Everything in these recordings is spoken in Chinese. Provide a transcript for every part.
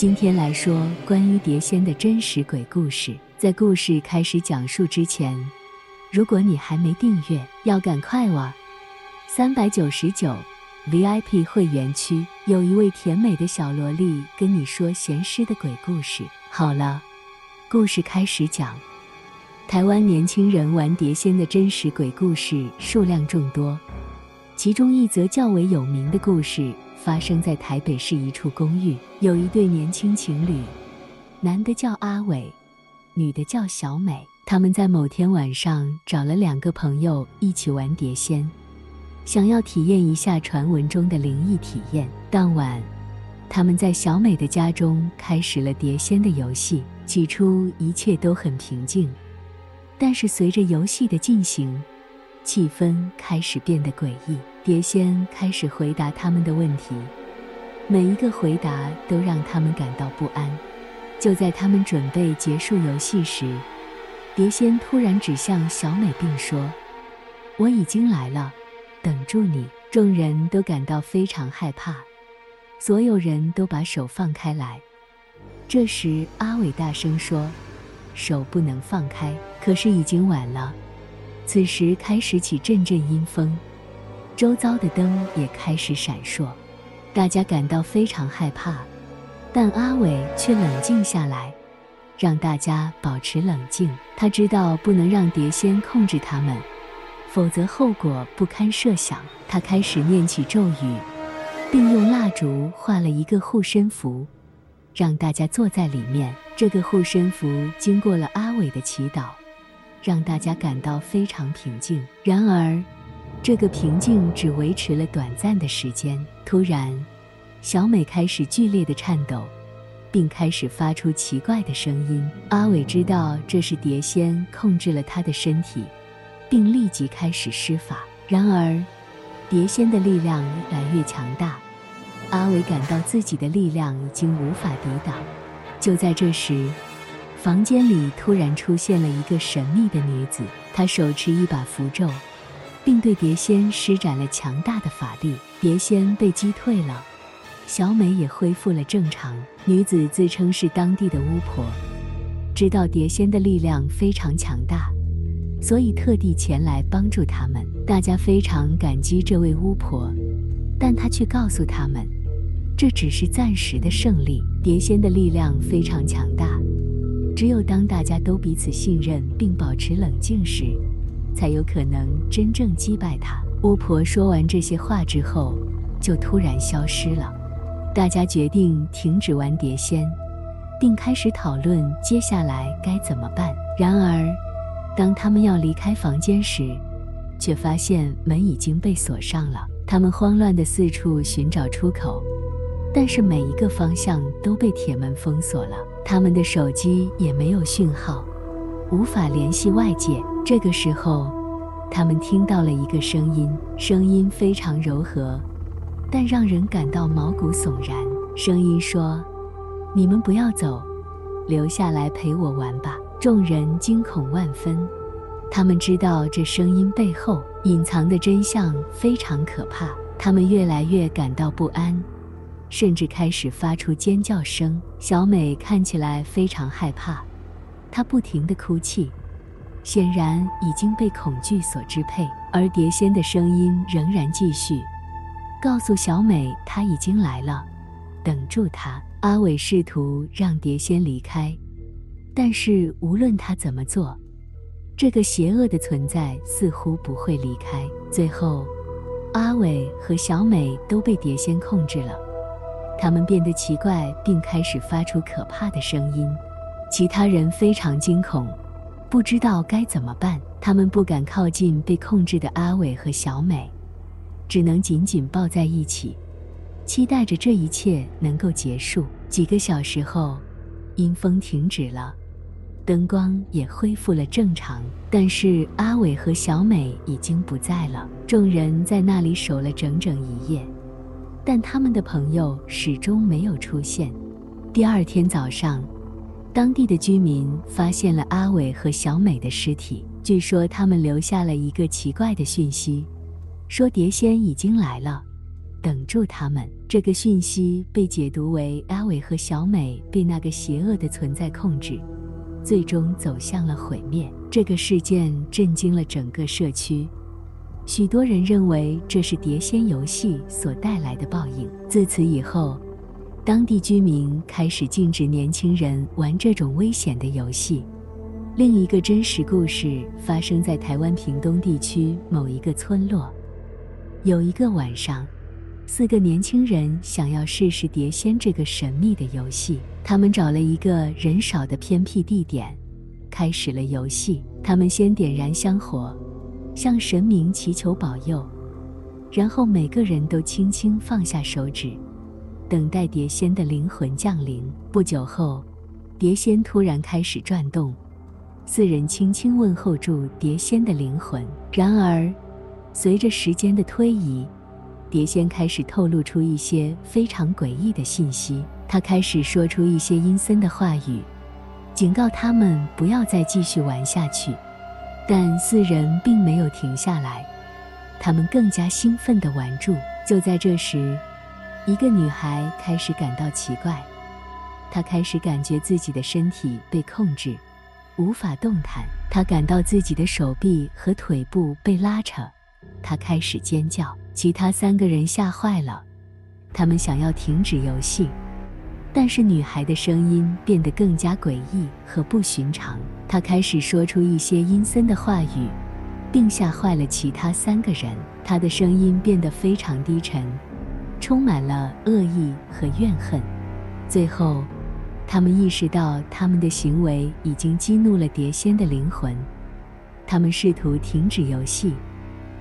今天来说关于碟仙的真实鬼故事。在故事开始讲述之前，如果你还没订阅，要赶快哇！三百九十九，VIP 会员区有一位甜美的小萝莉跟你说咸湿的鬼故事。好了，故事开始讲。台湾年轻人玩碟仙的真实鬼故事数量众多，其中一则较为有名的故事发生在台北市一处公寓，有一对年轻情侣，男的叫阿伟，女的叫小美。他们在某天晚上找了两个朋友一起玩碟仙，想要体验一下传闻中的灵异体验。当晚，他们在小美的家中开始了碟仙的游戏。起初一切都很平静。但是随着游戏的进行，气氛开始变得诡异。碟仙开始回答他们的问题，每一个回答都让他们感到不安。就在他们准备结束游戏时，碟仙突然指向小美并说：“我已经来了，等住你。”众人都感到非常害怕，所有人都把手放开来。这时，阿伟大声说：“手不能放开。”可是已经晚了，此时开始起阵阵阴风，周遭的灯也开始闪烁，大家感到非常害怕，但阿伟却冷静下来，让大家保持冷静。他知道不能让碟仙控制他们，否则后果不堪设想。他开始念起咒语，并用蜡烛画了一个护身符，让大家坐在里面。这个护身符经过了阿伟的祈祷。让大家感到非常平静。然而，这个平静只维持了短暂的时间。突然，小美开始剧烈的颤抖，并开始发出奇怪的声音。阿伟知道这是碟仙控制了他的身体，并立即开始施法。然而，碟仙的力量越来越强大，阿伟感到自己的力量已经无法抵挡。就在这时，房间里突然出现了一个神秘的女子，她手持一把符咒，并对碟仙施展了强大的法力。碟仙被击退了，小美也恢复了正常。女子自称是当地的巫婆，知道碟仙的力量非常强大，所以特地前来帮助他们。大家非常感激这位巫婆，但她却告诉他们，这只是暂时的胜利。碟仙的力量非常强大。只有当大家都彼此信任并保持冷静时，才有可能真正击败他。巫婆说完这些话之后，就突然消失了。大家决定停止玩碟仙，并开始讨论接下来该怎么办。然而，当他们要离开房间时，却发现门已经被锁上了。他们慌乱地四处寻找出口。但是每一个方向都被铁门封锁了，他们的手机也没有讯号，无法联系外界。这个时候，他们听到了一个声音，声音非常柔和，但让人感到毛骨悚然。声音说：“你们不要走，留下来陪我玩吧。”众人惊恐万分，他们知道这声音背后隐藏的真相非常可怕，他们越来越感到不安。甚至开始发出尖叫声。小美看起来非常害怕，她不停地哭泣，显然已经被恐惧所支配。而碟仙的声音仍然继续，告诉小美她已经来了，等住她。阿伟试图让碟仙离开，但是无论他怎么做，这个邪恶的存在似乎不会离开。最后，阿伟和小美都被碟仙控制了。他们变得奇怪，并开始发出可怕的声音。其他人非常惊恐，不知道该怎么办。他们不敢靠近被控制的阿伟和小美，只能紧紧抱在一起，期待着这一切能够结束。几个小时后，阴风停止了，灯光也恢复了正常。但是阿伟和小美已经不在了。众人在那里守了整整一夜。但他们的朋友始终没有出现。第二天早上，当地的居民发现了阿伟和小美的尸体。据说他们留下了一个奇怪的讯息，说碟仙已经来了，等住他们。这个讯息被解读为阿伟和小美被那个邪恶的存在控制，最终走向了毁灭。这个事件震惊了整个社区，许多人认为这是碟仙游戏所带来的报应。自此以后，当地居民开始禁止年轻人玩这种危险的游戏。另一个真实故事发生在台湾屏东地区某一个村落。有一个晚上，四个年轻人想要试试碟仙这个神秘的游戏。他们找了一个人少的偏僻地点，开始了游戏。他们先点燃香火，向神明祈求保佑，然后每个人都轻轻放下手指，等待碟仙的灵魂降临。不久后，碟仙突然开始转动。四人轻轻问候住碟仙的灵魂。然而，随着时间的推移，碟仙开始透露出一些非常诡异的信息。他开始说出一些阴森的话语，警告他们不要再继续玩下去。但四人并没有停下来，他们更加兴奋地玩住。就在这时，一个女孩开始感到奇怪，她开始感觉自己的身体被控制。无法动弹，她感到自己的手臂和腿部被拉扯，她开始尖叫。其他三个人吓坏了，他们想要停止游戏，但是女孩的声音变得更加诡异和不寻常。她开始说出一些阴森的话语，并吓坏了其他三个人。她的声音变得非常低沉，充满了恶意和怨恨。最后，他们意识到他们的行为已经激怒了碟仙的灵魂，他们试图停止游戏，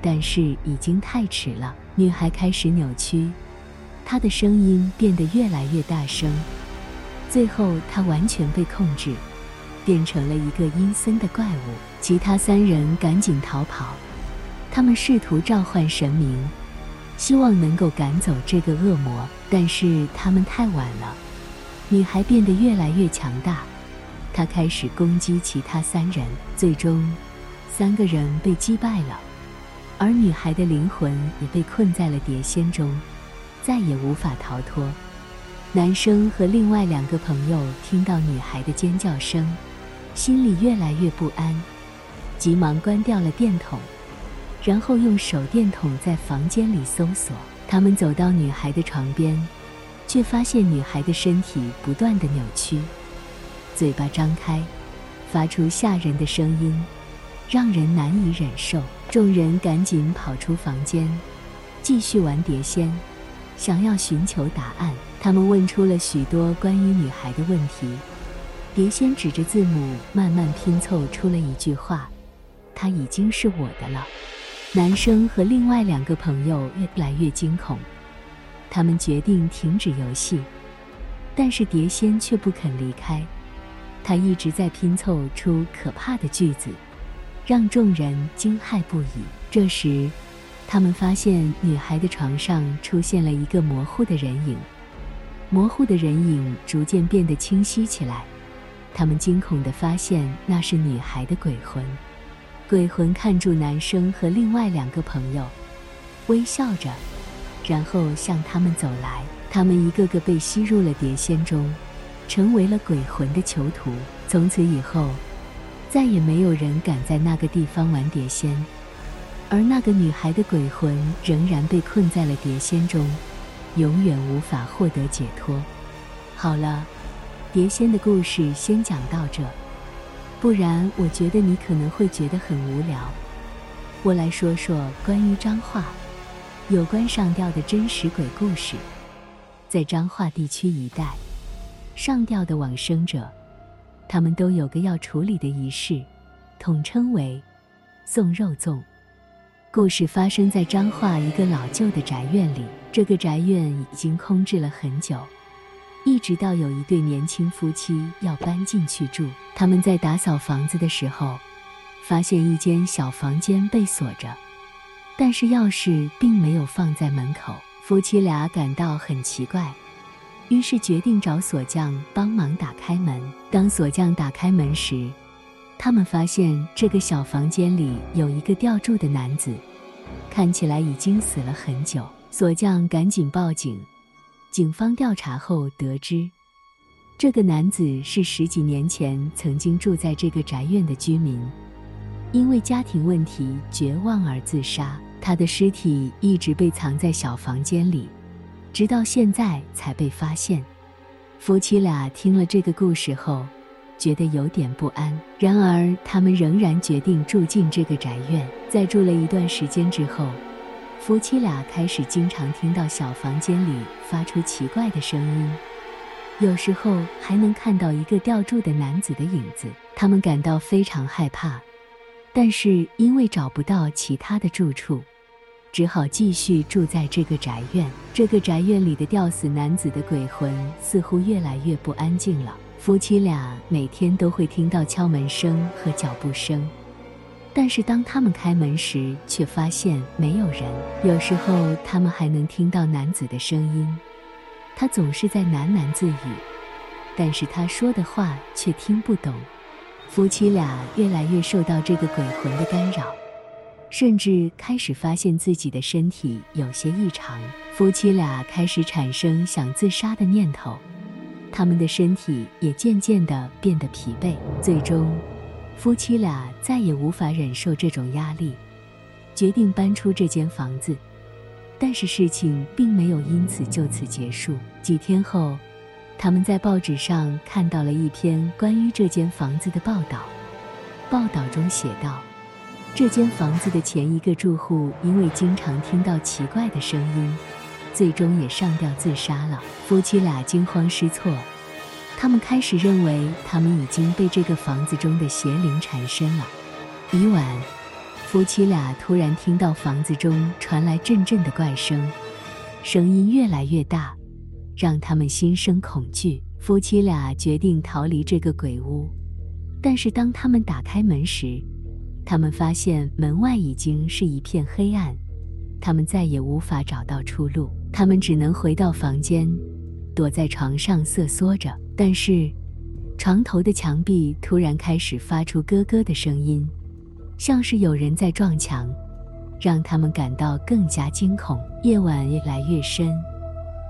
但是已经太迟了。女孩开始扭曲，她的声音变得越来越大声，最后她完全被控制，变成了一个阴森的怪物。其他三人赶紧逃跑，他们试图召唤神明，希望能够赶走这个恶魔，但是他们太晚了。女孩变得越来越强大，她开始攻击其他三人，最终，三个人被击败了，而女孩的灵魂也被困在了碟仙中，再也无法逃脱。男生和另外两个朋友听到女孩的尖叫声，心里越来越不安，急忙关掉了电筒，然后用手电筒在房间里搜索。他们走到女孩的床边。却发现女孩的身体不断地扭曲，嘴巴张开，发出吓人的声音，让人难以忍受。众人赶紧跑出房间，继续玩碟仙，想要寻求答案。他们问出了许多关于女孩的问题。碟仙指着字母，慢慢拼凑出了一句话：“她已经是我的了。”男生和另外两个朋友越来越惊恐。他们决定停止游戏，但是碟仙却不肯离开。他一直在拼凑出可怕的句子，让众人惊骇不已。这时，他们发现女孩的床上出现了一个模糊的人影，模糊的人影逐渐变得清晰起来。他们惊恐地发现那是女孩的鬼魂。鬼魂看住男生和另外两个朋友，微笑着。然后向他们走来，他们一个个被吸入了碟仙中，成为了鬼魂的囚徒。从此以后，再也没有人敢在那个地方玩碟仙，而那个女孩的鬼魂仍然被困在了碟仙中，永远无法获得解脱。好了，碟仙的故事先讲到这，不然我觉得你可能会觉得很无聊。我来说说关于彰化。有关上吊的真实鬼故事，在彰化地区一带，上吊的往生者，他们都有个要处理的仪式，统称为送肉粽。故事发生在彰化一个老旧的宅院里，这个宅院已经空置了很久，一直到有一对年轻夫妻要搬进去住，他们在打扫房子的时候，发现一间小房间被锁着。但是钥匙并没有放在门口，夫妻俩感到很奇怪，于是决定找锁匠帮忙打开门。当锁匠打开门时，他们发现这个小房间里有一个吊住的男子，看起来已经死了很久。锁匠赶紧报警，警方调查后得知，这个男子是十几年前曾经住在这个宅院的居民，因为家庭问题绝望而自杀。他的尸体一直被藏在小房间里，直到现在才被发现。夫妻俩听了这个故事后，觉得有点不安。然而，他们仍然决定住进这个宅院。在住了一段时间之后，夫妻俩开始经常听到小房间里发出奇怪的声音，有时候还能看到一个吊住的男子的影子。他们感到非常害怕，但是因为找不到其他的住处。只好继续住在这个宅院。这个宅院里的吊死男子的鬼魂似乎越来越不安静了。夫妻俩每天都会听到敲门声和脚步声，但是当他们开门时，却发现没有人。有时候他们还能听到男子的声音，他总是在喃喃自语，但是他说的话却听不懂。夫妻俩越来越受到这个鬼魂的干扰。甚至开始发现自己的身体有些异常，夫妻俩开始产生想自杀的念头，他们的身体也渐渐地变得疲惫。最终，夫妻俩再也无法忍受这种压力，决定搬出这间房子。但是事情并没有因此就此结束。几天后，他们在报纸上看到了一篇关于这间房子的报道，报道中写道。这间房子的前一个住户因为经常听到奇怪的声音，最终也上吊自杀了。夫妻俩惊慌失措，他们开始认为他们已经被这个房子中的邪灵缠身了。一晚，夫妻俩突然听到房子中传来阵阵的怪声，声音越来越大，让他们心生恐惧。夫妻俩决定逃离这个鬼屋，但是当他们打开门时，他们发现门外已经是一片黑暗，他们再也无法找到出路，他们只能回到房间，躲在床上瑟缩着。但是，床头的墙壁突然开始发出咯咯的声音，像是有人在撞墙，让他们感到更加惊恐。夜晚越来越深，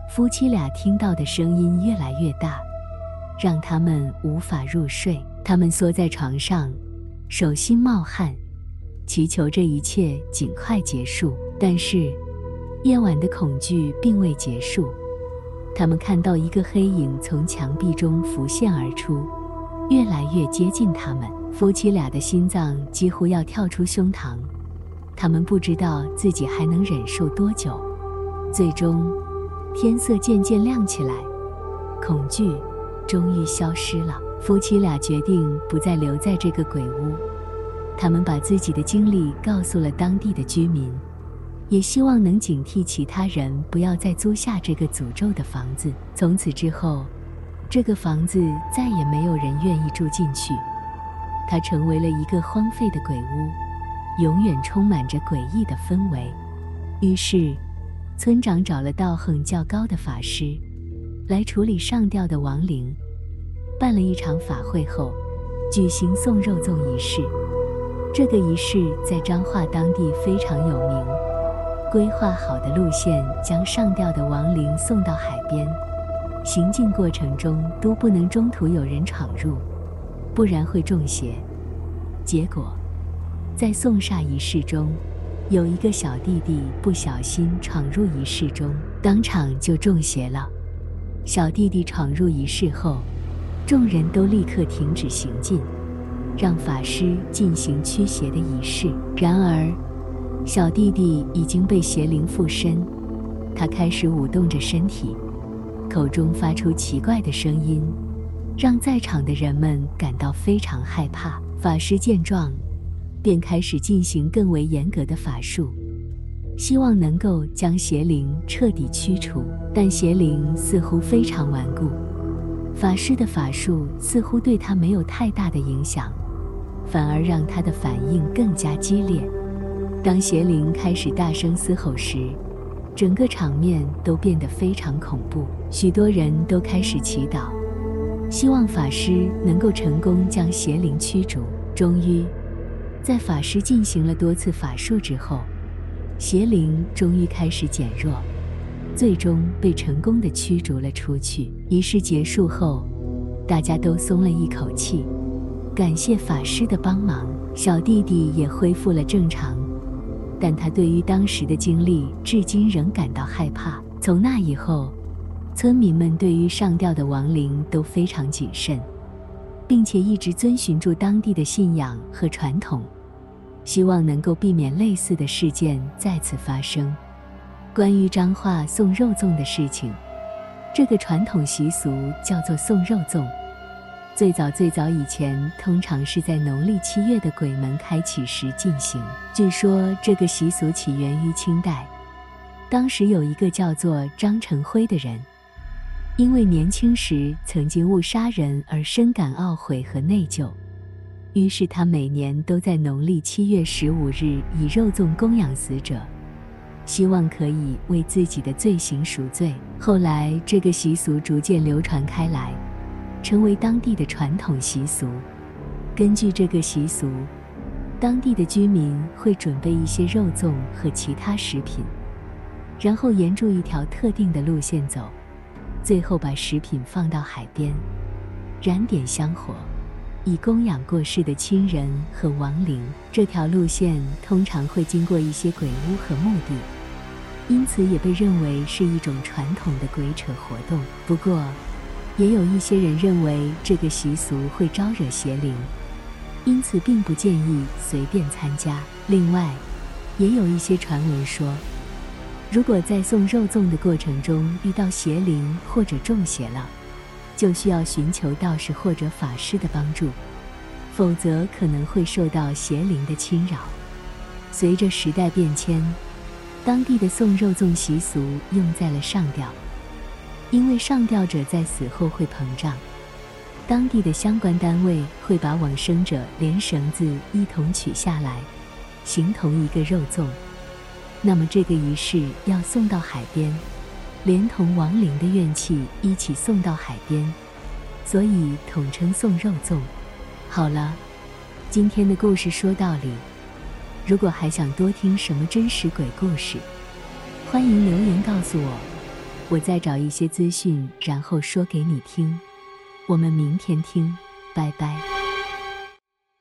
夫妻俩听到的声音越来越大，让他们无法入睡。他们缩在床上。手心冒汗，祈求这一切尽快结束。但是，夜晚的恐惧并未结束。他们看到一个黑影从墙壁中浮现而出，越来越接近他们。夫妻俩的心脏几乎要跳出胸膛，他们不知道自己还能忍受多久。最终，天色渐渐亮起来，恐惧终于消失了。夫妻俩决定不再留在这个鬼屋，他们把自己的经历告诉了当地的居民，也希望能警惕其他人不要再租下这个诅咒的房子。从此之后，这个房子再也没有人愿意住进去，它成为了一个荒废的鬼屋，永远充满着诡异的氛围。于是，村长找了道行较高的法师，来处理上吊的亡灵。办了一场法会后，举行送肉粽仪式。这个仪式在彰化当地非常有名。规划好的路线将上吊的亡灵送到海边，行进过程中都不能中途有人闯入，不然会中邪。结果，在送煞仪式中，有一个小弟弟不小心闯入仪式中，当场就中邪了。小弟弟闯入仪式后，众人都立刻停止行进，让法师进行驱邪的仪式。然而，小弟弟已经被邪灵附身，他开始舞动着身体，口中发出奇怪的声音，让在场的人们感到非常害怕。法师见状，便开始进行更为严格的法术，希望能够将邪灵彻底驱除。但邪灵似乎非常顽固。法师的法术似乎对他没有太大的影响，反而让他的反应更加激烈。当邪灵开始大声嘶吼时，整个场面都变得非常恐怖。许多人都开始祈祷，希望法师能够成功将邪灵驱逐。终于，在法师进行了多次法术之后，邪灵终于开始减弱。最终被成功的驱逐了出去。仪式结束后，大家都松了一口气，感谢法师的帮忙，小弟弟也恢复了正常。但他对于当时的经历，至今仍感到害怕。从那以后，村民们对于上吊的亡灵都非常谨慎，并且一直遵循住当地的信仰和传统，希望能够避免类似的事件再次发生。关于张化送肉粽的事情，这个传统习俗叫做送肉粽。最早最早以前，通常是在农历七月的鬼门开启时进行。据说这个习俗起源于清代，当时有一个叫做张成辉的人，因为年轻时曾经误杀人而深感懊悔和内疚，于是他每年都在农历七月十五日以肉粽供养死者，希望可以为自己的罪行赎罪。后来，这个习俗逐渐流传开来。成为当地的传统习俗。根据这个习俗，当地的居民会准备一些肉粽和其他食品，然后沿着一条特定的路线走，最后把食品放到海边，燃点香火，以供养过世的亲人和亡灵。这条路线通常会经过一些鬼屋和墓地，因此也被认为是一种传统的鬼扯活动。不过，也有一些人认为这个习俗会招惹邪灵，因此并不建议随便参加。另外，也有一些传闻说，如果在送肉粽的过程中遇到邪灵或者中邪了，就需要寻求道士或者法师的帮助，否则可能会受到邪灵的侵扰。随着时代变迁，当地的送肉粽习俗用在了上吊。因为上吊者在死后会膨胀，当地的相关单位会把往生者连绳子一同取下来，形同一个肉粽。那么这个仪式要送到海边，连同亡灵的怨气一起送到海边，所以统称送肉粽。好了，今天的故事说到这里，如果还想多听什么真实鬼故事，欢迎留言告诉我。我再找一些资讯，然后说给你听。我们明天听，拜拜。